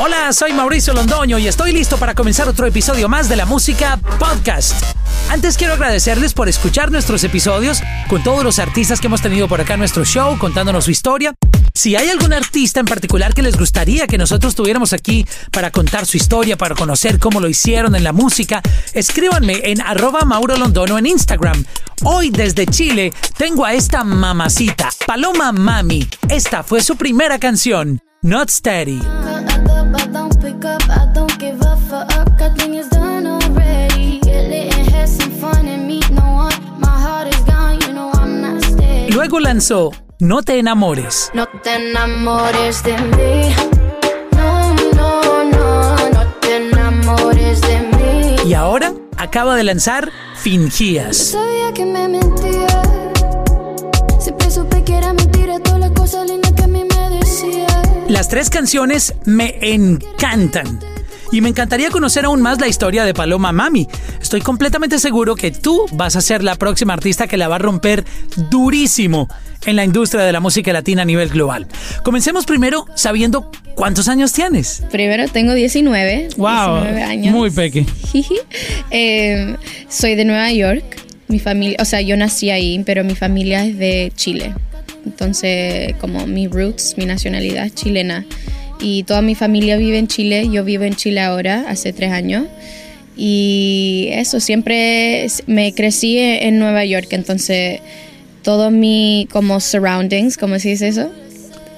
Hola, soy Mauricio Londoño y estoy listo para comenzar otro episodio más de la música podcast. Antes quiero agradecerles por escuchar nuestros episodios con todos los artistas que hemos tenido por acá en nuestro show, contándonos su historia. Si hay algún artista en particular que les gustaría que nosotros tuviéramos aquí para contar su historia, para conocer cómo lo hicieron en la música, escríbanme en arroba Mauro Londono en Instagram. Hoy desde Chile tengo a esta mamacita, Paloma Mami. Esta fue su primera canción, Not Steady. Luego lanzó No te enamores. No te enamores de mí. No, no, no, no te enamores de mí. Y ahora acaba de lanzar Fingías. Sabía que me mentía. Las tres canciones me encantan. Y me encantaría conocer aún más la historia de Paloma Mami. Estoy completamente seguro que tú vas a ser la próxima artista que la va a romper durísimo en la industria de la música latina a nivel global. Comencemos primero sabiendo cuántos años tienes. Primero tengo 19. Wow, 19 años. muy peque. Eh, soy de Nueva York. Mi familia, o sea, yo nací ahí, pero mi familia es de Chile. Entonces, como mi roots, mi nacionalidad chilena. Y toda mi familia vive en Chile. Yo vivo en Chile ahora, hace tres años. Y eso, siempre me crecí en Nueva York. Entonces, todo mi, como surroundings, ¿cómo se dice eso?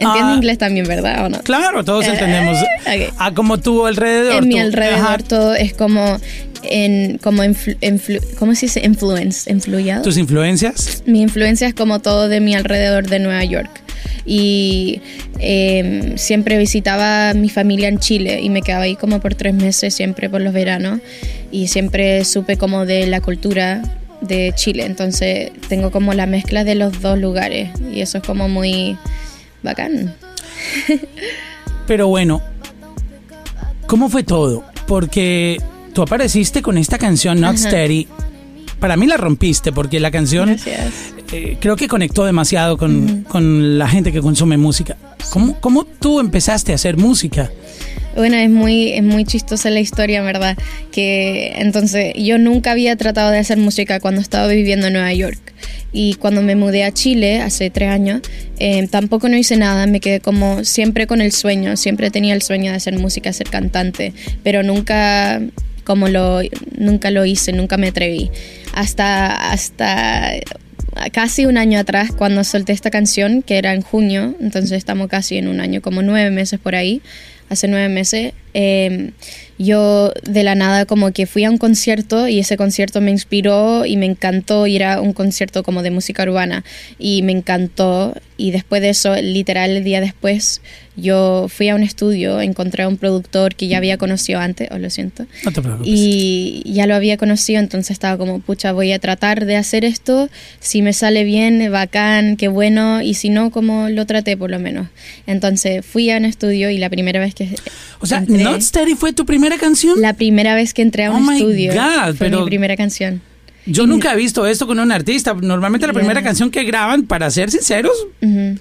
Entiendo Ah. inglés también, ¿verdad? ¿O no? Claro, todos Eh, entendemos. ok. A como tu alrededor. en mi tú- alrededor todo es como en como influ- influ- ¿cómo se dice? influence influyado tus influencias. mi influencia es como todo de mi alrededor de Nueva York y eh, siempre visitaba a mi familia en Chile y me quedaba ahí como por tres meses siempre por los veranos y siempre supe como de la cultura de Chile entonces tengo como la mezcla de los dos lugares y eso es como muy bacán Pero bueno, ¿cómo fue todo? Porque tú apareciste con esta canción Not Ajá. Steady. Para mí la rompiste porque la canción eh, creo que conectó demasiado con, con la gente que consume música. ¿Cómo, ¿Cómo tú empezaste a hacer música? Bueno, es muy, es muy chistosa la historia, ¿verdad? Que entonces yo nunca había tratado de hacer música cuando estaba viviendo en Nueva York. Y cuando me mudé a Chile hace tres años, eh, tampoco no hice nada, me quedé como siempre con el sueño, siempre tenía el sueño de hacer música, ser cantante, pero nunca como lo, nunca lo hice, nunca me atreví. Hasta, hasta casi un año atrás cuando solté esta canción, que era en junio, entonces estamos casi en un año, como nueve meses por ahí, hace nueve meses, eh, yo de la nada como que fui a un concierto y ese concierto me inspiró y me encantó y era un concierto como de música urbana y me encantó y después de eso, literal el día después, yo fui a un estudio, encontré a un productor que ya había conocido antes, os lo siento, No te y ya lo había conocido, entonces estaba como, pucha, voy a tratar de hacer esto, si me sale bien, bacán, qué bueno, y si no, como lo traté por lo menos. Entonces fui a un estudio y la primera vez que... o sea, Not Steady fue tu primera canción. La primera vez que entré a Oh un my estudio God, fue pero- mi primera canción. Yo nunca he visto esto con un artista. Normalmente la primera canción que graban, para ser sinceros,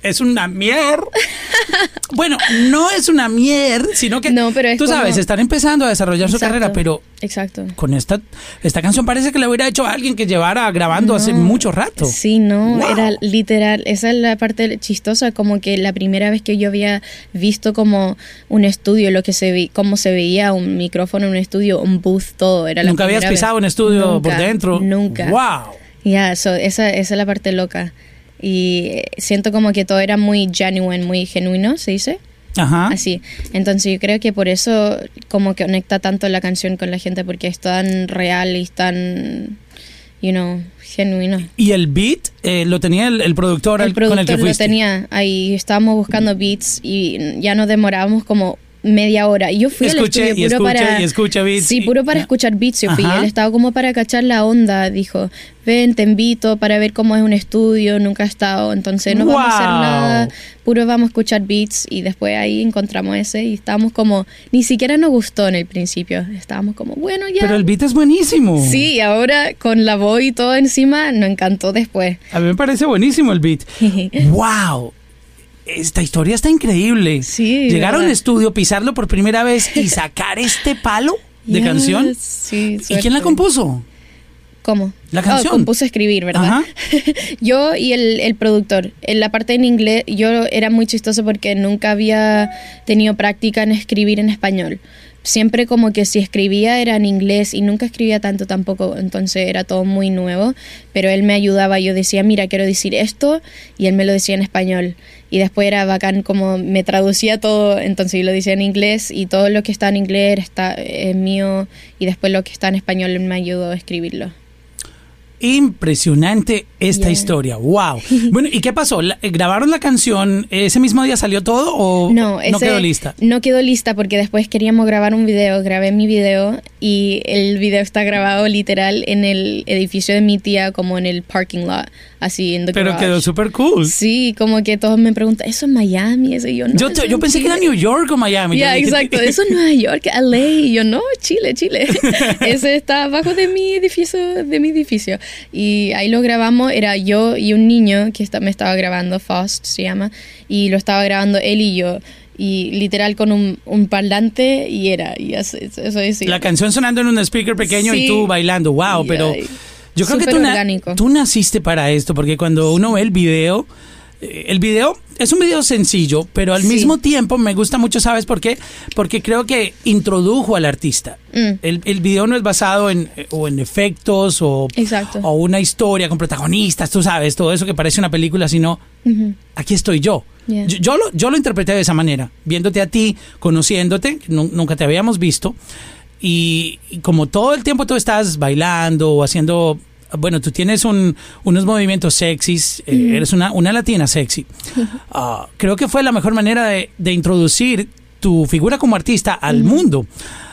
es una mier. bueno, no es una mier, sino que No, pero es tú como- sabes, están empezando a desarrollar su carrera, pero Exacto. con esta esta canción parece que la hubiera hecho alguien que llevara grabando hace mucho rato. Sí, no, Wow. era literal, esa es la parte chistosa, como que la primera vez que yo había visto como un estudio, lo que se vi, cómo se veía un micrófono en un estudio, un booth, todo, era la Nunca habías vez. pisado un estudio Nunca, por dentro. Nunca. Wow. Ya, so, esa, esa es la parte loca. Y eh, siento como que todo era muy genuine, muy genuino, ¿se dice? Ajá. Así. Entonces yo creo que por eso como que conecta tanto la canción con la gente, porque es tan real y tan, you know, genuino. Y el beat eh, lo tenía el, el productor, El al- con el que productor lo tenía ahí, estábamos buscando beats y ya nos demorábamos como media hora. Y yo fui Escuche, al y estudio puro escuche, para... y escucha beats, Sí, y- puro para ya. escuchar beats yo fui. Él estaba como para cachar la onda, dijo, ven, te invito para ver cómo es un estudio, nunca he estado, entonces no vamos a hacer Wow. nada, puro vamos a escuchar beats y después ahí encontramos ese y estábamos como, ni siquiera nos gustó en el principio, estábamos como, bueno, ya. Pero el beat es buenísimo. Sí, y ahora con la voz y todo encima, nos encantó después. A mí me parece buenísimo el beat. wow. Esta historia está increíble. Sí, Llegar a un ¿verdad? estudio, pisarlo por primera vez y sacar este palo de Yes, canción. Sí, ¿Y quién la compuso? ¿Cómo? La Oh, canción. compuse a escribir, ¿verdad? Ajá. yo y el, el productor. En la parte en inglés, yo era muy chistoso porque nunca había tenido práctica en escribir en español. Siempre como que si escribía era en inglés y nunca escribía tanto tampoco, entonces era todo muy nuevo, pero él me ayudaba, yo decía, mira, quiero decir esto, y él me lo decía en español. Y después era bacán como me traducía todo, entonces lo decía en inglés y todo lo que está en inglés está es mío y después lo que está en español me ayudó a escribirlo. Impresionante esta Yeah. historia. Wow. Bueno, ¿y qué pasó? Eh, ¿Grabaron la canción? ¿Ese mismo día salió todo o No, ese quedó lista? No quedó lista porque después queríamos grabar un video, grabé mi video y el video está grabado literal en el edificio de mi tía como en el parking lot, así en the Pero garage. quedó súper cool. Sí, como que todos me preguntan, ¿eso es Miami? Eso y yo no. yo, eso yo pensé que era Chile". New York o Miami. Ya, dije, exacto. Eso es Nueva York, LA. Y yo, no, Chile, Chile. Ese está abajo de mi edificio, de mi edificio. Y ahí lo grabamos, era yo y un niño que está, me estaba grabando, Faust se llama, y lo estaba grabando él y yo. Y literal con un, un parlante y era, y eso, eso es. La canción sonando en un speaker pequeño y Sí. tú bailando. Wow, Y pero yo creo que tú, na- tú naciste para esto, porque cuando uno ve el video, eh, el video es un video sencillo, pero al Sí. mismo tiempo me gusta mucho, ¿sabes por qué? Porque creo que introdujo al artista. Mm. El, el video no es basado en, eh, o en efectos o, o una historia con protagonistas, tú sabes, todo eso que parece una película, sino aquí estoy yo. Yeah. Yo, yo lo, yo lo interpreté de esa manera, viéndote a ti, conociéndote, nunca te habíamos visto, y, y como todo el tiempo tú estás bailando o haciendo, bueno, tú tienes un- unos movimientos sexys, eh, eres una, una latina sexy. Ah, creo que fue la mejor manera de, de introducir tu figura como artista al mundo.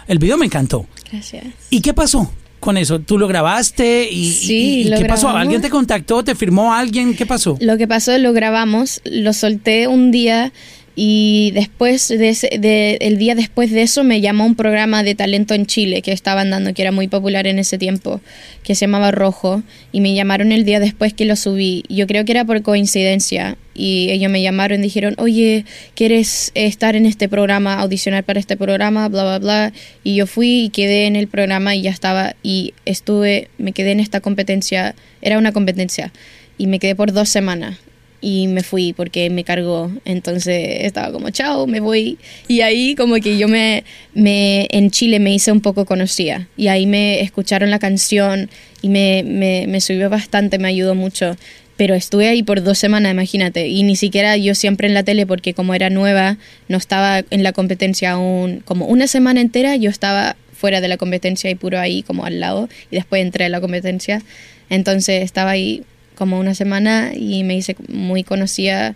El video me encantó. Gracias. ¿Y qué pasó? Con eso, tú lo grabaste y, Sí, y- ¿qué pasó? ¿Alguien te contactó? ¿Te firmó alguien? ¿Qué pasó? Lo que pasó, lo grabamos, lo solté un día y después de, el día después de eso me llamó un programa de talento en Chile que estaban dando, que era muy popular en ese tiempo, que se llamaba Rojo, y me llamaron el día después que lo subí. Yo creo que era por coincidencia y ellos me llamaron y dijeron, oye, ¿quieres estar en este programa, audicionar para este programa, bla, bla, bla? Y yo fui y quedé en el programa y ya estaba y estuve, me quedé en esta competencia, era una competencia, y me quedé por dos semanas y me fui porque me cargó. Entonces estaba como, chao, me voy. Y ahí como que yo me, me en Chile me hice un poco conocida. Y ahí me escucharon la canción y me, me, me subió bastante, me ayudó mucho. Pero estuve ahí por dos semanas, imagínate. Y ni siquiera yo siempre en la tele, porque como era nueva, no estaba en la competencia aún. Como una semana entera yo estaba fuera de la competencia y puro ahí como al lado. Y después entré a la competencia. Entonces estaba ahí como una semana y me hice muy conocida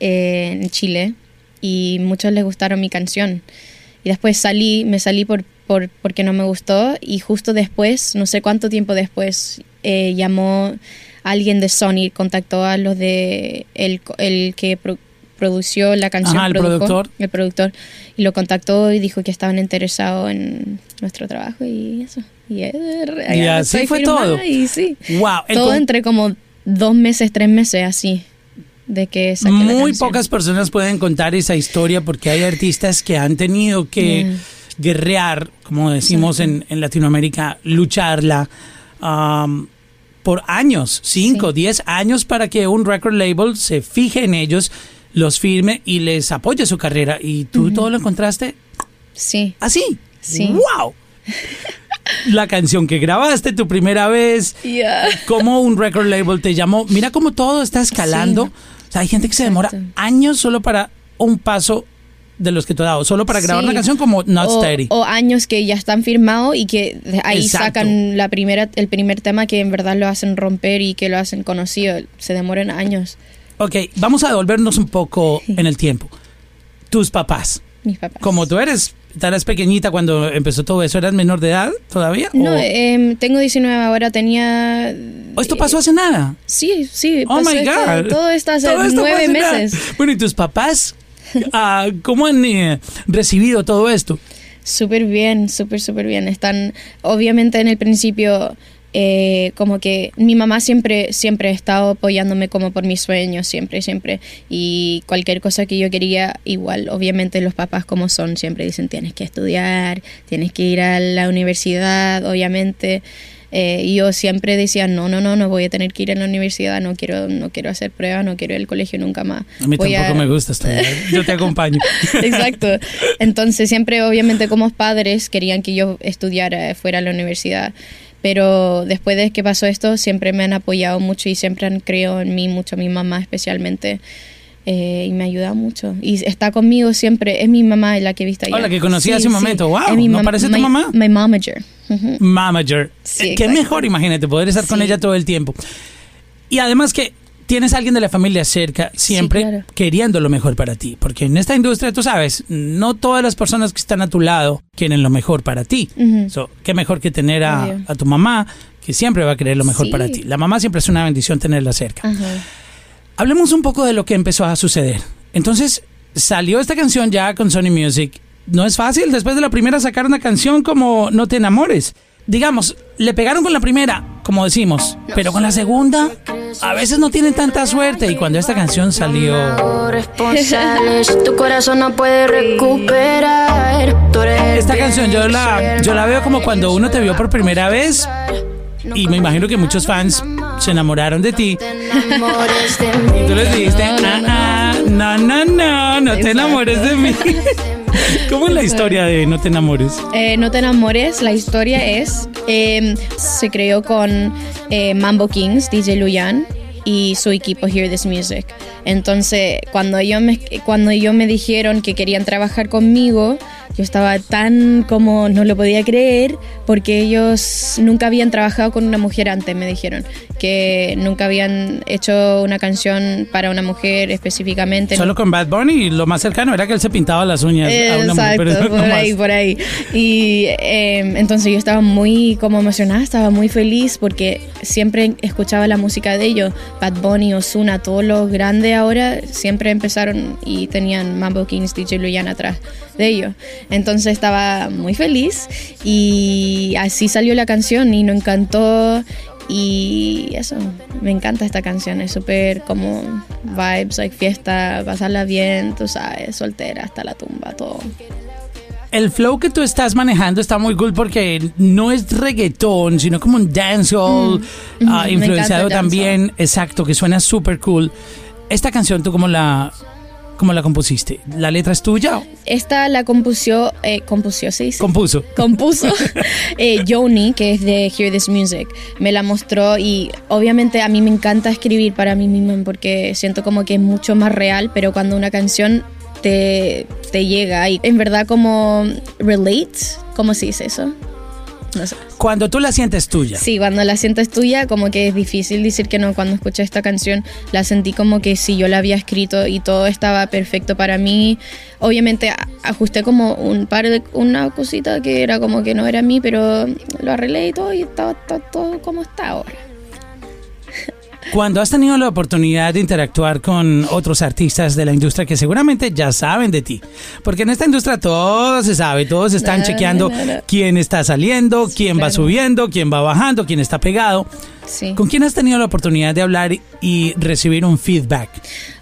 eh, en Chile y muchos les gustaron mi canción. Y después salí, me salí por, por, porque no me gustó y justo después, no sé cuánto tiempo después, eh, llamó alguien de Sony, contactó a los de el, el que pro- produció la canción. Ajá, el produjo, productor. El productor. Y lo contactó y dijo que estaban interesados en nuestro trabajo y eso. Y, Y así fue todo. Y sí. Wow, Todo entre como dos meses, tres meses así. De que saqué Muy pocas personas pueden contar esa historia porque hay artistas que han tenido que Yeah. guerrear, como decimos en, en Latinoamérica, lucharla um, por años, 5, Sí. 10 años para que un record label se fije en ellos, los firme y les apoye su carrera. Y tú todo lo encontraste Sí. así. Sí. ¡Wow! La canción que grabaste tu primera vez, Yeah. cómo un record label te llamó. Mira cómo todo está escalando. Sí. O sea, hay gente que se demora Exacto. años solo para un paso de los que tú has dado, solo para grabar Sí. una canción como Not o, Steady. o años que ya están firmados y que ahí Exacto. sacan la primera, el primer tema que en verdad lo hacen romper y que lo hacen conocido. Se demoran años. Ok, vamos a devolvernos un poco en el tiempo. Tus papás, Mis papás. como tú eres, eras pequeñita cuando empezó todo eso, ¿eras menor de edad todavía? No, ¿O- em, tengo 19 ahora, tenía... o esto pasó hace nada? Sí, sí, Oh my esto- God. todo esto hace Todo esto fue nueve nada. meses. Bueno, ¿y tus papás? ah, ¿Cómo han eh, recibido todo esto? Súper bien, súper, súper bien. Están, obviamente en el principio eh, como que mi mamá siempre, siempre ha estado apoyándome como por mis sueños, siempre, siempre. Y cualquier cosa que yo quería, igual, obviamente los papás como son, siempre dicen tienes que estudiar, tienes que ir a la universidad, obviamente. Eh, y yo siempre decía, no, no, no, no voy a tener que ir a la universidad, no quiero, no quiero hacer pruebas, no quiero ir al colegio nunca más. A mí Voy tampoco me gusta estudiar. Yo te acompaño. Exacto. Entonces siempre, obviamente, como padres querían que yo estudiara, fuera a la universidad. Pero después de que pasó esto, siempre me han apoyado mucho y siempre han creído en mí mucho, mi mamá especialmente. eh, y me ayuda mucho. Y está conmigo siempre. Es mi mamá la que he visto allá. Oh, la que conocí hace un momento. Wow, Es mi ¿no parece tu mamá? My momager. Ujú. Manager. Sí, Qué mejor, imagínate, poder estar con ella todo el tiempo. Y además que tienes a alguien de la familia cerca, siempre claro. queriendo lo mejor para ti. Porque en esta industria, tú sabes, no todas las personas que están a tu lado quieren lo mejor para ti. So, qué mejor que tener a, tu mamá, que siempre va a querer lo mejor Sí. para ti. La mamá siempre es una bendición tenerla cerca. Hablemos un poco de lo que empezó a suceder. Entonces, salió esta canción ya con Sony Music. No es fácil después de la primera sacar una canción como No te enamores. Digamos, le pegaron con la primera, como decimos, pero con la segunda a veces no tienen tanta suerte y cuando esta canción salió... tu corazón no puede recuperar. Esta canción yo la, yo la veo como cuando uno te vio por primera vez y me imagino que muchos fans se enamoraron de ti y tú les dijiste, ah, ah, no, no, no, no te enamores de mí. ¿Cómo es la historia de No te enamores? Eh, no te enamores, la historia es, eh, se creó con eh, Mambo Kings, DJ Luyan y su equipo Hear This Music. Entonces, cuando ellos me, cuando ellos me dijeron que querían trabajar conmigo, yo estaba tan como no lo podía creer porque ellos nunca habían trabajado con una mujer antes, me dijeron, que nunca habían hecho una canción para una mujer específicamente. Solo con Bad Bunny lo más cercano era que él se pintaba las uñas a una mujer, Exacto, pero no por más. ahí, por ahí. Y eh, entonces yo estaba muy como emocionada, estaba muy feliz porque siempre escuchaba la música de ellos. Bad Bunny, Ozuna, todos los grandes ahora siempre empezaron y tenían Mambo Kings, DJ Luyan atrás de ellos. Entonces estaba muy feliz y así salió la canción y nos encantó. Y eso, me encanta esta canción, es súper como vibes, like fiesta, pasarla bien, tú sabes, soltera hasta la tumba, todo. El flow que tú estás manejando está muy cool porque no es reggaetón, sino como un dancehall, Mm, me influenciado también, exacto, que suena súper cool. Esta canción, ¿tú cómo la, cómo la compusiste? ¿La letra es tuya? Esta la compusió, eh, compusió. Compuso. compuso eh, Joni, que es de Hear This Music. Me la mostró y obviamente a mí me encanta escribir para mí misma porque siento como que es mucho más real, pero cuando una canción te, te llega y en verdad como relate, ¿cómo se dice eso? No sé. Cuando tú la sientes tuya. Sí, cuando la sientes tuya, como que es difícil decir que no. Cuando escuché esta canción, la sentí como que si yo la había escrito y todo estaba perfecto para mí. Obviamente ajusté como un par de una cosita que era como que no era mí, pero lo arreglé y todo y estaba, todo como está ahora. Cuando has tenido la oportunidad de interactuar con otros artistas de la industria que seguramente ya saben de ti, porque en esta industria todo se sabe, todos están No, chequeando no, no. quién está saliendo, quién va subiendo, quién va bajando, quién está pegado. Sí. ¿Con quién has tenido la oportunidad de hablar y recibir un feedback?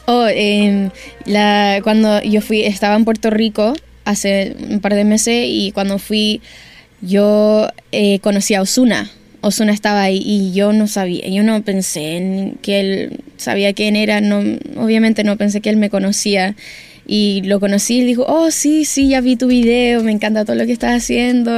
Oh, em, la, cuando yo fui, estaba en Puerto Rico hace un par de meses y cuando fui, yo eh, conocí a Osuna. Osuna estaba ahí y yo no sabía, yo no pensé en que él sabía quién era, no, obviamente no pensé que él me conocía. Y lo conocí y dijo, oh, sí, sí, ya vi tu video, me encanta todo lo que estás haciendo.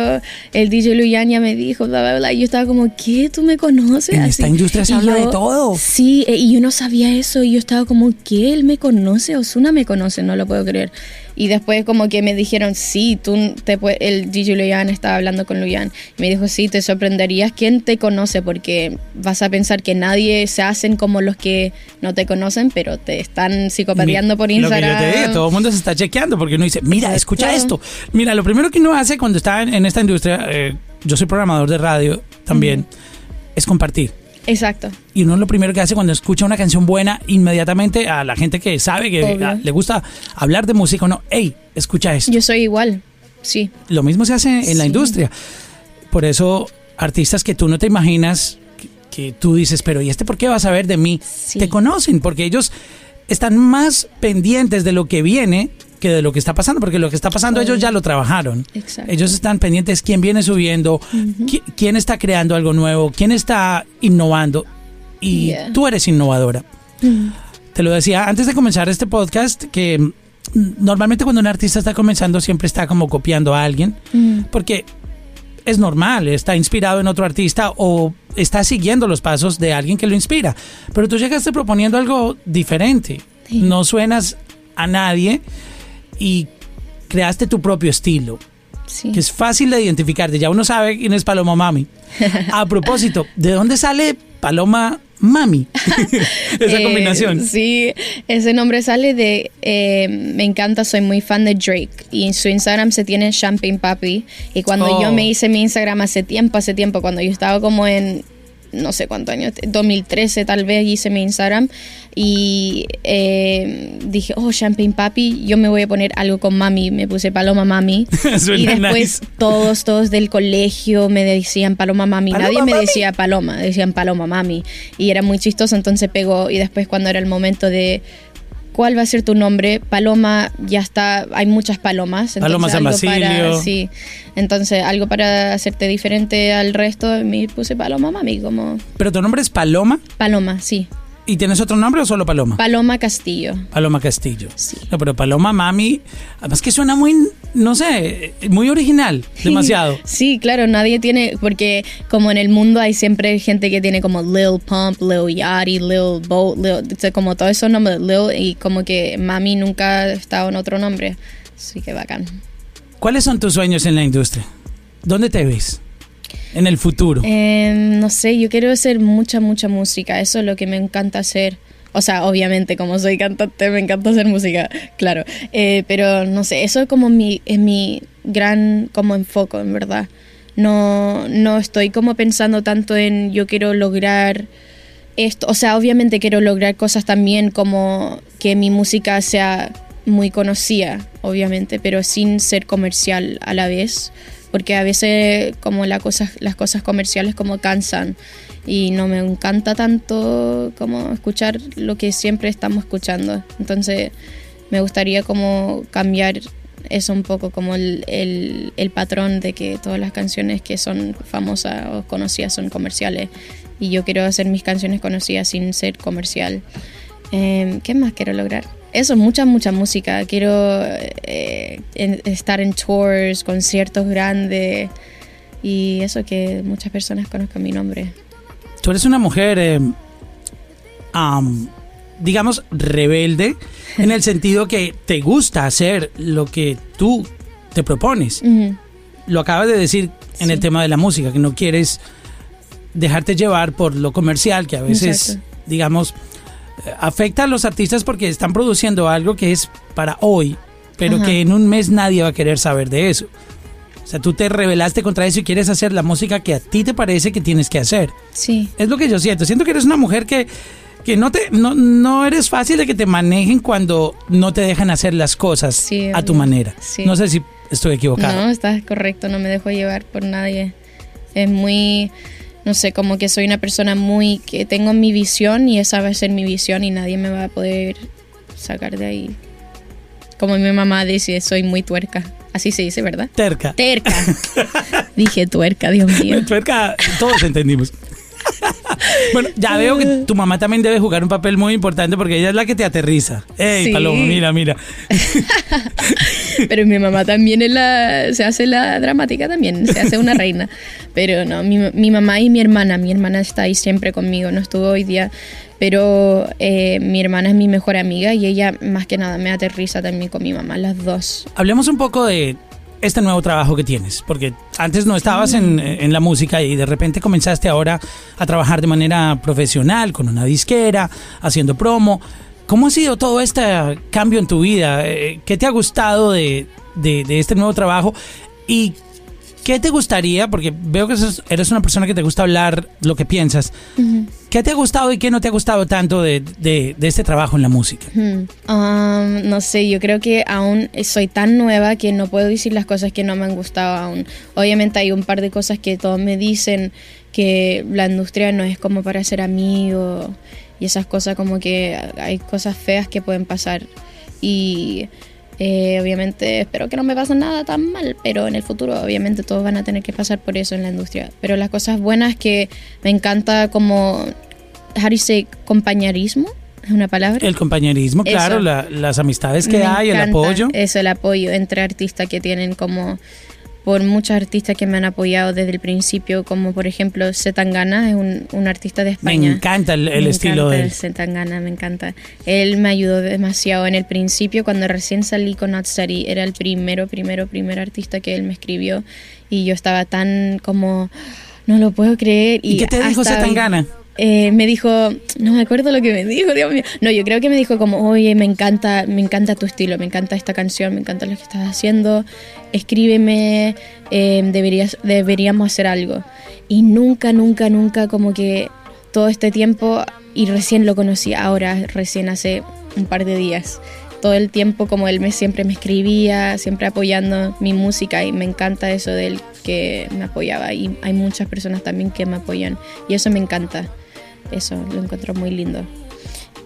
El DJ Luyan ya me dijo, bla, bla, bla. Y yo estaba como, ¿qué? ¿Tú me conoces? En esta industria se Y habla de todo. Sí, eh, y yo no sabía eso y yo estaba como, ¿qué? Él me conoce, Osuna me conoce, no lo puedo creer. Y después como que me dijeron, sí, tú te el DJ Luyan estaba hablando con Luyan. Y me dijo, sí, te sorprenderías quién te conoce porque vas a pensar que nadie se hacen como los que no te conocen, pero te están psicopateando por Mi- Lo que yo Instagram. te digo, todo el mundo se está chequeando porque uno dice, mira, escucha esto. Mira, lo primero que uno hace cuando está en, en esta industria, eh, yo soy programador de radio también, es compartir. Exacto. Y uno lo primero que hace cuando escucha una canción buena, inmediatamente a la gente que sabe que le gusta hablar de música, uno, hey, escucha esto. Yo soy igual, sí. Lo mismo se hace en la industria. Por eso artistas que tú no te imaginas, que, que tú dices, pero ¿y este por qué va a saber de mí? Sí. Te conocen, porque ellos están más pendientes de lo que viene que de lo que está pasando, porque lo que está pasando ellos ya lo trabajaron. Exacto. Ellos están pendientes quién viene subiendo, qui- quién está creando algo nuevo, quién está innovando. Y Yeah. tú eres innovadora. Te lo decía antes de comenzar este podcast que mm, normalmente cuando un artista está comenzando siempre está como copiando a alguien, Mm. porque es normal, está inspirado en otro artista o está siguiendo los pasos de alguien que lo inspira. Pero tú llegaste proponiendo algo diferente. Sí. No suenas a nadie y creaste tu propio estilo, Sí. que es fácil de identificarte. Ya uno sabe quién es Paloma Mami. A propósito, ¿de dónde sale Paloma Mami? Esa Eh, combinación. Sí, ese nombre sale de. eh, me encanta, soy muy fan de Drake. Y en su Instagram se tiene Champagne Papi. Y cuando Oh. yo me hice mi Instagram hace tiempo, hace tiempo, cuando yo estaba como en. No sé cuántos años, 2013 tal vez hice mi Instagram y eh, dije, oh, Champagne Papi, yo me voy a poner algo con mami, me puse Paloma Mami y después nice. todos, todos del colegio me decían Paloma Mami, Paloma nadie me Mami. decía Paloma, decían Paloma Mami. Y era muy chistoso, entonces pegó. Y después, cuando era el momento de cuál va a ser tu nombre, Paloma ya está, hay muchas palomas. Paloma San algo para- Basilio. sí, entonces algo para hacerte diferente al resto, me puse Paloma Mami, como Pero tu nombre es Paloma Paloma, sí. Y tienes otro nombre o solo Paloma? Paloma Castillo. Paloma Castillo. Sí. No, pero Paloma Mami, además que suena muy, no sé, muy original, demasiado. Sí, claro, nadie tiene, porque como en el mundo hay siempre gente que tiene como Lil Pump, Lil Yachty, Lil Boat, Lil, como todos esos nombres, Lil, y como que Mami nunca ha estado en otro nombre. Así que bacán. ¿Cuáles son tus sueños en la industria? ¿Dónde te ves? En el futuro. Em, no sé, yo quiero hacer mucha, mucha música, eso es lo que me encanta hacer. O sea, obviamente, como soy cantante, me encanta hacer música, claro. Eh, pero no sé, eso es como mi, es mi gran como enfoco, en verdad. No, no estoy como pensando tanto en yo quiero lograr esto. O sea, obviamente quiero lograr cosas también como que mi música sea muy conocida, obviamente, pero sin ser comercial a la vez. Porque a veces como la cosa, las cosas comerciales como cansan y no me encanta tanto como escuchar lo que siempre estamos escuchando. Entonces me gustaría como cambiar eso un poco como el, el, el patrón de que todas las canciones que son famosas o conocidas son comerciales y yo quiero hacer mis canciones conocidas sin ser comercial. Eh, ¿Qué más quiero lograr? Eso, mucha, mucha música. Quiero eh, estar en tours, conciertos grandes y eso que muchas personas conozcan mi nombre. Tú eres una mujer, eh, am, digamos, rebelde, en el sentido que te gusta hacer lo que tú te propones. Lo acabas de decir en Sí. el tema de la música, que no quieres dejarte llevar por lo comercial, que a veces, Exacto. digamos, afecta a los artistas porque están produciendo algo que es para hoy, pero Ajá. que en un mes nadie va a querer saber de eso. O sea, tú te rebelaste contra eso y quieres hacer la música que a ti te parece que tienes que hacer. Sí, Es lo que yo siento. Siento que eres una mujer que, que no, te, no, no eres fácil de que te manejen cuando no te dejan hacer las cosas Sí, a tu manera. Sí. No sé si estoy equivocado. No, estás correcto, no me dejo llevar por nadie. Es muy, no sé, como que soy una persona muy, que tengo mi visión y esa va a ser mi visión y nadie me va a poder sacar de ahí. Como mi mamá dice, soy muy tuerca. Así se dice, ¿verdad? Terca. Terca. Dije tuerca, Dios mío. Tuerca, todos entendimos. bueno, ya veo que tu mamá también debe jugar un papel muy importante porque ella es la que te aterriza. Ey, Sí. Paloma, mira, mira. Pero mi mamá también es la, se hace la dramática también, se hace una reina. Pero no, mi, mi mamá y mi hermana, mi hermana está ahí siempre conmigo, no estuvo hoy día, pero eh, mi hermana es mi mejor amiga y ella más que nada me aterriza también con mi mamá, las dos. Hablemos un poco de este nuevo trabajo que tienes, porque antes no estabas en, en la música y de repente comenzaste ahora a trabajar de manera profesional con una disquera, haciendo promo. ¿Cómo ha sido todo este cambio en tu vida? Eh, ¿Qué te ha gustado de, de- de este nuevo trabajo? ¿Y ¿Qué te gustaría? Porque veo que sos- eres una persona que te gusta hablar lo que piensas. ¿Qué te ha gustado y qué no te ha gustado tanto de, de- de este trabajo en la música? Hmm. Um, no sé, yo creo que aún soy tan nueva que no puedo decir las cosas que no me han gustado aún. Obviamente hay un par de cosas que todos me dicen que la industria no es como para ser amigo y esas cosas como que hay cosas feas que pueden pasar y eh, obviamente espero que no me pase nada tan mal, pero en el futuro obviamente todos van a tener que pasar por eso en la industria. Pero las cosas buenas que me encanta como, how do you say, compañerismo, es una palabra. El compañerismo, claro, la- las amistades que Me hay, el apoyo. Eso, el apoyo entre artistas que tienen como por muchos artistas que me han apoyado desde el principio, como por ejemplo Zetangana, es un, un artista de Me España. encanta el, el Me estilo encanta de él. Zetangana, me encanta. Él me ayudó demasiado en el principio, cuando recién salí con Not Steady, era el primero, primero, primer artista que él me escribió y yo estaba tan como, no lo puedo creer. ¿Y qué te dijo Zetangana? Eh, me dijo, no me acuerdo lo que me dijo, Dios mío. No, yo creo que me dijo como, oye, me encanta, me encanta tu estilo, me encanta esta canción, me encanta lo que estás haciendo, escríbeme, eh, deberías, deberíamos hacer algo. Y nunca, nunca, nunca como que todo este tiempo, y recién lo conocí ahora, recién hace un par de días. Todo el tiempo como él me siempre me escribía, siempre apoyando mi música y me encanta eso de él que me apoyaba y hay muchas personas también que me apoyan y eso me encanta. Eso lo encuentro muy lindo.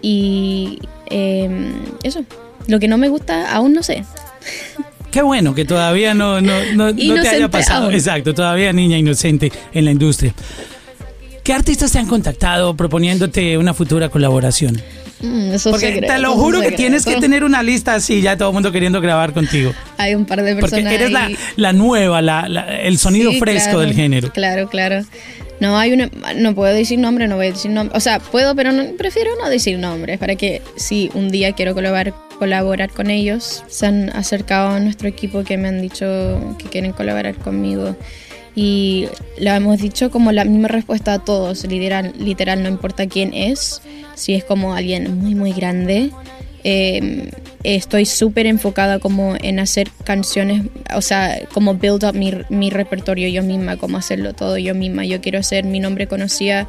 Y eh, eso, lo que no me gusta aún no sé. Qué bueno que todavía no, no, no, no te haya pasado. aún. Exacto, todavía niña inocente en la industria. ¿Qué artistas te han contactado proponiéndote una futura colaboración? Mm, eso Porque secreto, te lo eso juro que secreto. tienes que tener una lista así, ya todo el mundo queriendo grabar contigo. Hay un par de Porque personas eres la, ahí. la nueva, la, la- el sonido Sí, fresco claro, del género. Claro, claro. No hay una, no puedo decir nombre, no voy a decir nombre. O sea, puedo, pero prefiero no decir nombres para que si un día quiero colaborar, colaborar con ellos, se han acercado a nuestro equipo que me han dicho que quieren colaborar conmigo. Y lo hemos dicho como la misma respuesta a todos, literal, literal, no importa quién es, si es como alguien muy, muy grande, eh, estoy súper enfocada como en hacer canciones, o sea, como build up mi, mi repertorio yo misma, como hacerlo todo yo misma. Yo quiero hacer mi nombre conocida,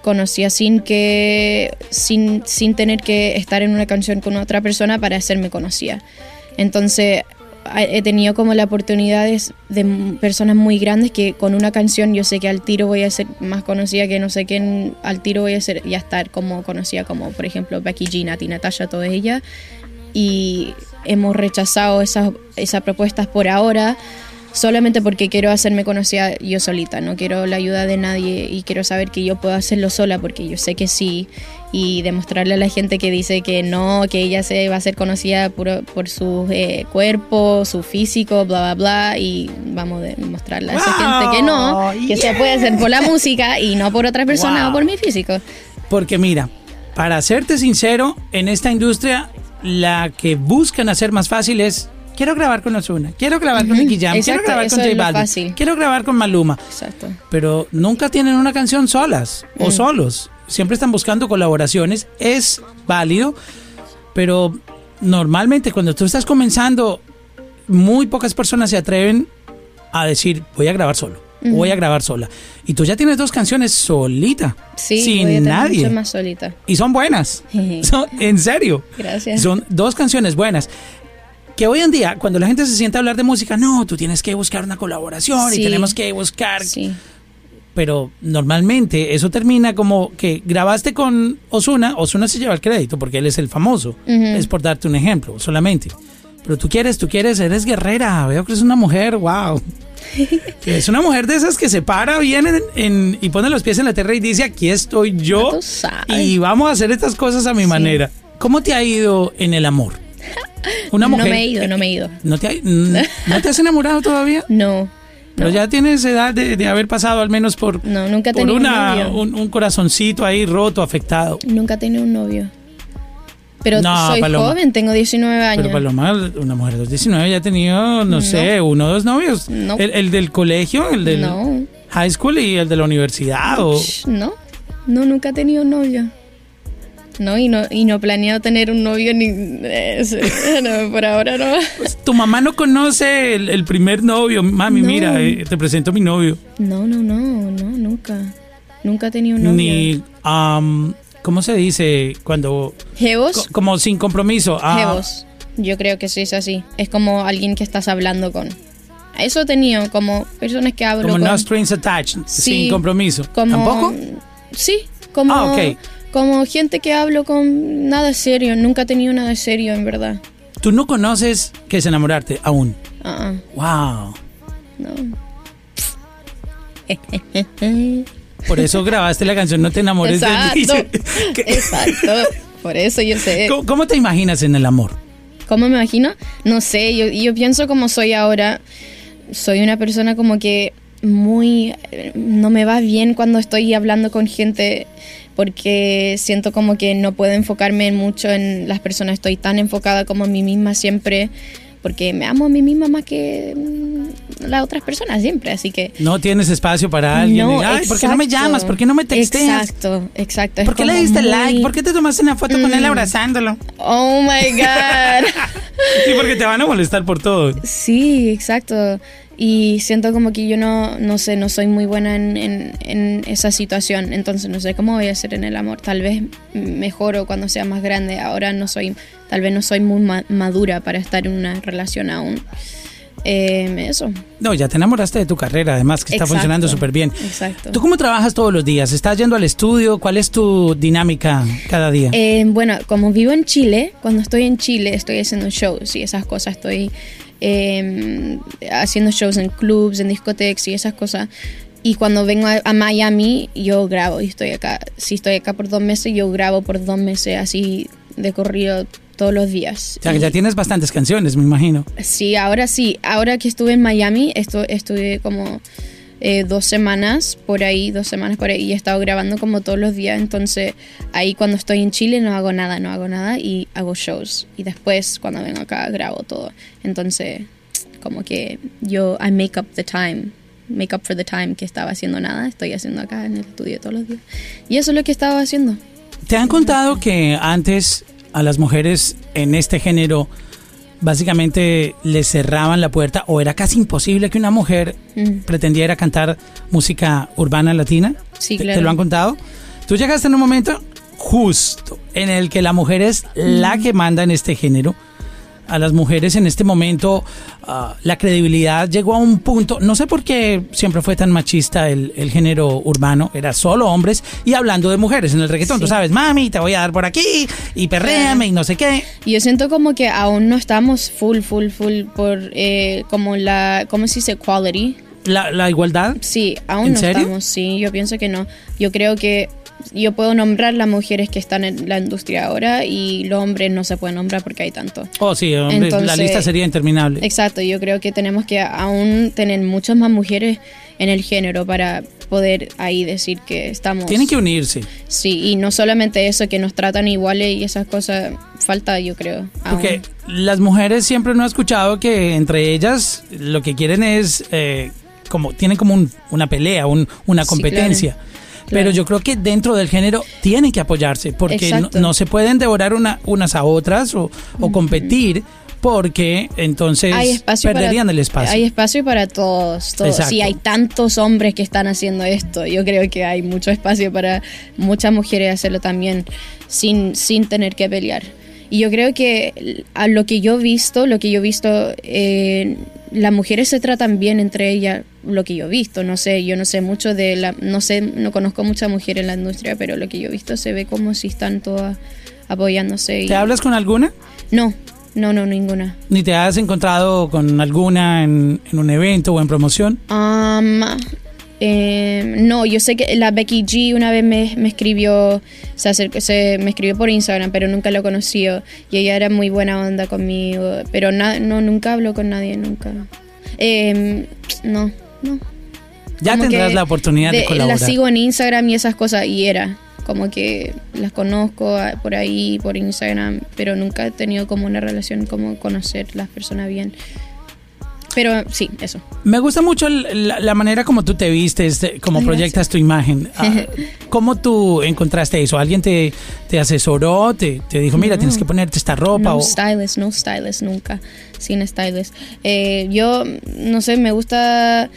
conocida sin que, sin, sin tener que estar en una canción con otra persona para hacerme conocida. Entonces he tenido como la oportunidades de personas muy grandes que con una canción yo sé que al tiro voy a ser más conocida que no sé quién, al tiro voy a ser ya estar como conocida como por ejemplo Becky G, Nati Natasha, todas ellas. Y hemos rechazado esas, esas propuestas por ahora solamente porque quiero hacerme conocida yo solita, no quiero la ayuda de nadie y quiero saber que yo puedo hacerlo sola porque yo sé que sí y demostrarle a la gente que dice que no, que ella se va a ser conocida por, por su eh, cuerpo, su físico, bla, bla, bla y vamos a demostrarle a esa gente que no, que se puede hacer por la música y no por otra persona Wow. o por mi físico. Porque mira, para serte sincero, en esta industria la que buscan hacer más fácil es quiero grabar con Ozuna, quiero grabar con Nicky Jam, quiero grabar con J Balvin, quiero grabar con Maluma, Exacto. pero nunca tienen una canción solas o Mm. solos. Siempre están buscando colaboraciones, es válido, pero normalmente cuando tú estás comenzando, muy pocas personas se atreven a decir voy a grabar solo. Voy a grabar sola. Y tú ya tienes dos canciones solita. Sí, voy a sin nadie. mucho más solita. Y son buenas. Son- en serio. Gracias. Son dos canciones buenas. Que hoy en día, cuando la gente se sienta a hablar de música, no, tú tienes que buscar una colaboración y tenemos que buscar. Sí. Pero normalmente eso termina como que grabaste con Osuna, Osuna se lleva el crédito porque él es el famoso. Es por darte un ejemplo solamente. Pero tú quieres, tú quieres, eres guerrera. Veo que eres una mujer, wow. es una mujer de esas que se para bien en- en- y pone los pies en la tierra y dice, aquí estoy yo y vamos a hacer estas cosas a mi manera. ¿Cómo te ha ido en el amor? Una mujer. No me he ido, no me he ido. ¿No te, ha- n- ¿no te has enamorado todavía? No. Pero no. ya tienes edad de, de haber pasado al menos por, No, nunca he por una, un corazoncito ahí roto, afectado. Nunca he tenido un novio. Pero No, soy Paloma. joven, tengo 19 años. Pero Paloma, una mujer de los 19 ya ha tenido, no, sé, uno o dos novios. No. El, el del colegio, el del No. high school y el de la universidad. O, No, no, nunca he tenido novio. ¿No? Y no, y no planeo tener un novio ni... eh, no, por ahora no. Pues, tu mamá no conoce el, el primer novio. Mami, No. mira, eh, te presento a mi novio. No, no, no, no, nunca. Nunca he tenido un novio. Ni, ¿cómo se dice? Cuando, ¿Jevos? co- como sin compromiso. Ah, Jevos. Yo creo que sí es así. Es como alguien que estás hablando con. Eso he tenido, como personas que hablo Como con. no strings attached, Sí, sin compromiso. como- ¿Tampoco? Sí, como, Ah, ok. Como gente que hablo con nada serio. Nunca he tenido nada serio, en verdad. Tú no conoces que es enamorarte aún. Ah, Wow. no. Por eso grabaste la canción No te enamores de mí. Exacto. ¿Qué- Exacto. Por eso yo sé. ¿Cómo, cómo te imaginas en el amor? ¿Cómo me imagino? No sé, yo, yo pienso como soy ahora. Soy una persona como que muy... No me va bien cuando estoy hablando con gente porque siento como que no puedo enfocarme mucho en las personas. Estoy tan enfocada como en mí misma siempre porque me amo a mí misma más que mm, las otras personas siempre. Así que... No tienes espacio para alguien. No, Ay, ¿Por qué no me llamas? ¿Por qué no me texteas? Exacto, exacto. ¿Por qué le diste muy- like? ¿Por qué te tomaste una foto con él Mm. abrazándolo? Oh my God. Sí, porque te van a molestar por todo. Sí, exacto. Y siento como que yo no, no sé, no soy muy buena en, en, en esa situación. Entonces no sé cómo voy a hacer en el amor. Tal vez mejoro cuando sea más grande. Ahora no soy, tal vez no soy muy ma- madura para estar en una relación aún. Eh, eso. No, ya te enamoraste de tu carrera, además, que está Exacto. funcionando súper bien. Exacto. ¿Tú cómo trabajas todos los días? ¿Estás yendo al estudio? ¿Cuál es tu dinámica cada día? Eh, bueno, como vivo en Chile, cuando estoy en Chile estoy haciendo shows y esas cosas. Estoy eh, haciendo shows en clubs, en discotecas y esas cosas. Y cuando vengo a, a Miami, yo grabo y estoy acá. Si estoy acá por dos meses, yo grabo por dos meses así de corrido todos los días. o sea, que ya tienes bastantes canciones, me imagino. Sí, ahora sí. Ahora que estuve en Miami, estu- estuve como eh, dos semanas por ahí, dos semanas por ahí, y he estado grabando como todos los días. Entonces, ahí cuando estoy en Chile no hago nada, no hago nada y hago shows. Y después, cuando vengo acá, grabo todo. Entonces, como que yo, I make up the time. Make up for the time que estaba haciendo nada, estoy haciendo acá en el estudio todos los días. Y eso es lo que estaba haciendo. ¿Te han contado que antes a las mujeres en este género básicamente les cerraban la puerta o era casi imposible que una mujer Mm. pretendiera cantar música urbana latina? Sí, ¿Te, claro. te lo han contado? Tú llegaste en un momento justo en el que la mujer es la que manda en este género. A las mujeres en este momento ah, la credibilidad llegó a un punto, no sé por qué siempre fue tan machista el, el género urbano, era solo hombres y hablando de mujeres en el reggaetón, tú Sí. sabes, mami, te voy a dar por aquí y perréame y no sé qué. Yo siento como que aún no estamos full, full, full por eh, como la, ¿cómo se dice? Quality. La, la igualdad, Sí, aún ¿En no serio? estamos, sí, yo pienso que no. Yo creo que yo puedo nombrar las mujeres que están en la industria ahora y los hombres no se pueden nombrar porque hay tanto. oh sí, hombre, la lista sería interminable. Exacto, yo creo que tenemos que aún tener muchas más mujeres en el género para poder ahí decir que estamos... Tienen que unirse. Sí, y no solamente eso, que nos tratan iguales y esas cosas, falta yo creo. aún. Porque las mujeres siempre no he escuchado que entre ellas lo que quieren es eh, como tienen como un- una pelea, un- una Sí, competencia. Pero yo creo que dentro del género tienen que apoyarse porque no, se pueden devorar una, unas a otras o, o competir porque entonces perderían para, el espacio. Hay espacio para todos. Si hay tantos hombres que están haciendo esto, yo creo que hay mucho espacio para muchas mujeres hacerlo también sin, sin tener que pelear. Y yo creo que a lo que yo he visto, lo que yo he visto, eh, las mujeres se tratan bien entre ellas, lo que yo he visto. No sé, yo no sé mucho de la, no sé, no conozco muchas mujeres en la industria, pero lo que yo he visto se ve como si están todas apoyándose. y- ¿Te hablas con alguna? No, no, no, ninguna. ¿Ni te has encontrado con alguna en, en un evento o en promoción? Um, eh, no, yo sé que la Becky G una vez me, me escribió, se, acercó- se me escribió por Instagram, pero nunca lo conocí y ella era muy buena onda conmigo, pero na- no, nunca hablo con nadie, nunca. Eh, no, no. Ya Como tendrás la oportunidad de, de- colaborar. La sigo en Instagram y esas cosas y era como que las conozco ah, por ahí, por Instagram, pero nunca he tenido como una relación como conocer las personas bien. Pero sí, eso. Me gusta mucho el- la, la manera como tú te vistes, de- como proyectas tu imagen. Ah, ¿Cómo tú encontraste eso? ¿Alguien te, te asesoró? ¿Te, te dijo, mira, tienes que ponerte esta ropa? No o- stylist, no stylist, nunca. Sin stylist. Eh, yo, no sé, me gusta.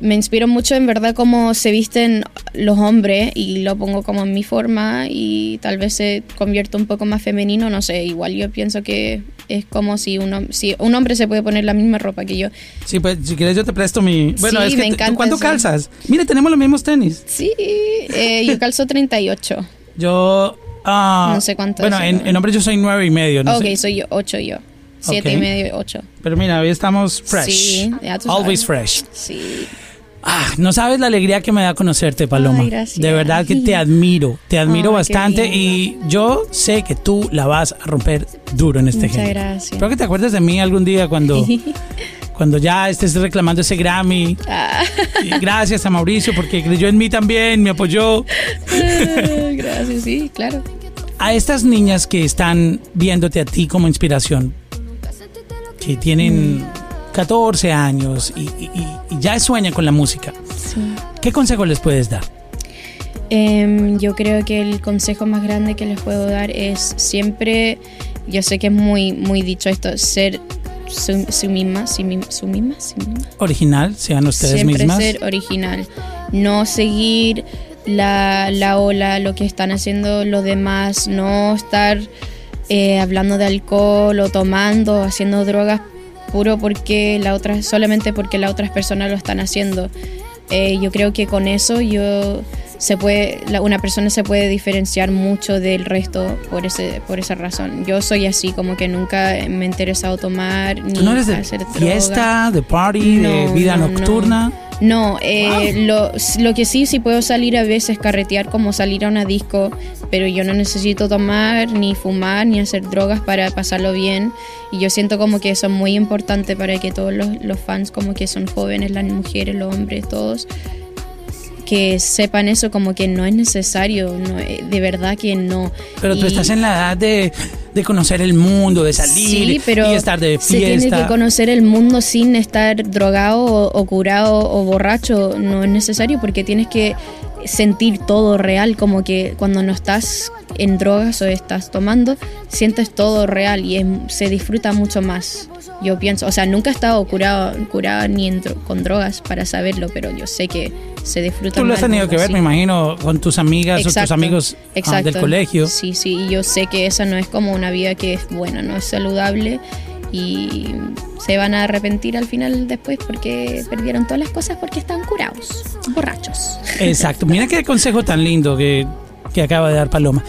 Me inspiro mucho en verdad cómo se visten los hombres y lo pongo como en mi forma y tal vez se convierta un poco más femenino, no sé, igual yo pienso que es como si un, si un hombre se puede poner la misma ropa que yo. Sí, pues si quieres yo te presto mi... Bueno, Sí, es que me te- ¿tú encanta ¿cuánto eso. calzas? Mira, tenemos los mismos tenis. Sí, eh, yo calzo 38. Yo... ah, No sé cuánto Bueno, en, en hombre yo soy nueve y medio, no ok, sé. soy yo, 8 yo. 7 y Ok. medio, 8. Pero mira, hoy estamos fresh. Sí, ya tú Always sabes. fresh. Sí. Ah, no sabes la alegría que me da conocerte, Paloma. Ay, gracias. De verdad que te admiro, te admiro Ay, bastante y yo sé que tú la vas a romper duro en este Muchas género. gracias. Espero que te acuerdes de mí algún día cuando, cuando ya estés reclamando ese Grammy. Ah. Gracias a Mauricio porque creyó en mí también, me apoyó. Gracias, sí, claro. A estas niñas que están viéndote a ti como inspiración, que tienen 14 años y, y- y- y ya sueñan con la música, Sí. ¿qué consejo les puedes dar? Em, yo creo que el consejo más grande que les puedo dar es siempre, yo sé que es muy, muy dicho esto, ser su, su misma, su misma, misma. Original, sean ustedes siempre mismas. ser original, no seguir la, la ola, lo que están haciendo los demás, no estar eh, hablando de alcohol o tomando, haciendo drogas puro porque la otra, solamente porque las otras personas lo están haciendo. Eh, yo creo que con eso yo se puede, la- una persona se puede diferenciar mucho del resto por ese, por esa razón. Yo soy así, como que nunca me he interesado tomar ni ¿Tú no eres de hacer drogas. fiesta, de party, de No, vida no, nocturna? No, eh, lo, lo que sí, sí puedo salir a veces, carretear como salir a una disco, pero yo no necesito tomar, ni fumar, ni hacer drogas para pasarlo bien. Y yo siento como que eso es muy importante para que todos los, los fans, como que son jóvenes, las mujeres, los hombres, todos, que sepan eso como que no es necesario, no, eh, de verdad que no. Pero tú Y- estás en la edad de, de conocer el mundo, de salir Sí, pero y estar de se tiene fiesta. que conocer el mundo sin estar drogado o, o curado o borracho. No es necesario porque tienes que sentir todo real, como que cuando no estás en drogas o estás tomando, sientes todo real y es- se disfruta mucho más. Yo pienso, o sea, nunca he estado curado, curada ni en con drogas para saberlo, pero yo sé que se disfruta Tú lo has tenido que ver, me imagino, con tus amigas o tus amigos ah, del colegio. Sí, sí, y yo sé que esa no es como una vida que es buena, no es saludable y se van a arrepentir al final después porque perdieron todas las cosas porque están curados, borrachos. Exacto. Mira qué consejo tan lindo que, que acaba de dar Paloma.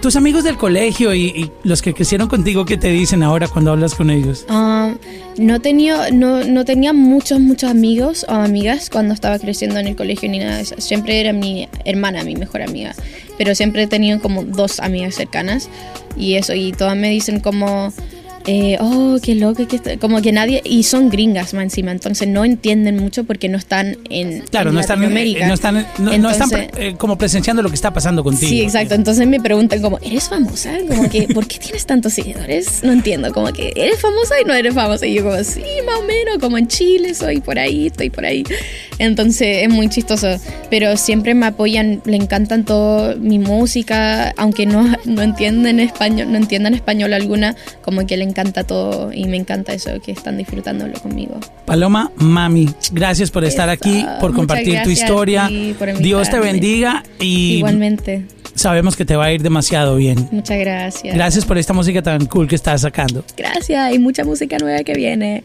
Tus amigos del colegio y, los que crecieron contigo, ¿qué te dicen ahora cuando hablas con ellos? Ah, no, tenía, no, no tenía muchos, muchos amigos o amigas cuando estaba creciendo en el colegio ni nada. Siempre era mi hermana, mi mejor amiga. Pero siempre he tenido como dos amigas cercanas y eso. Y todas me dicen como, eh, oh, qué loco, que está-". como que nadie... Y son gringas más encima, entonces no entienden mucho porque no están en, Claro, en no están, Latinoamérica. no están, no, no están Entonces- eh, como presenciando lo que está pasando contigo. Sí, exacto. Entonces me preguntan como, ¿eres famosa? Como que, ¿por qué tienes tantos seguidores? No entiendo, como que, ¿eres famosa y no eres famosa? Y yo como, sí, más o menos, como en Chile soy por ahí, estoy por ahí. Entonces es muy chistoso. Pero siempre me apoyan, le encantan todo mi música, aunque no, no entienden español, no entiendan español alguna, como que le encanta todo y me encanta eso, que están disfrutándolo conmigo. Paloma, mami, gracias por estar Eso. aquí, por Muchas compartir tu historia. Dios te bendiga y Igualmente, sabemos que te va a ir demasiado bien. muchas gracias. Gracias por esta música tan cool que estás sacando. Gracias, hay mucha música nueva que viene.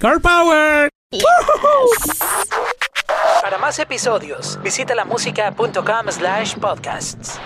Girl Power. Para más episodios, visita lamusica.com slash podcasts.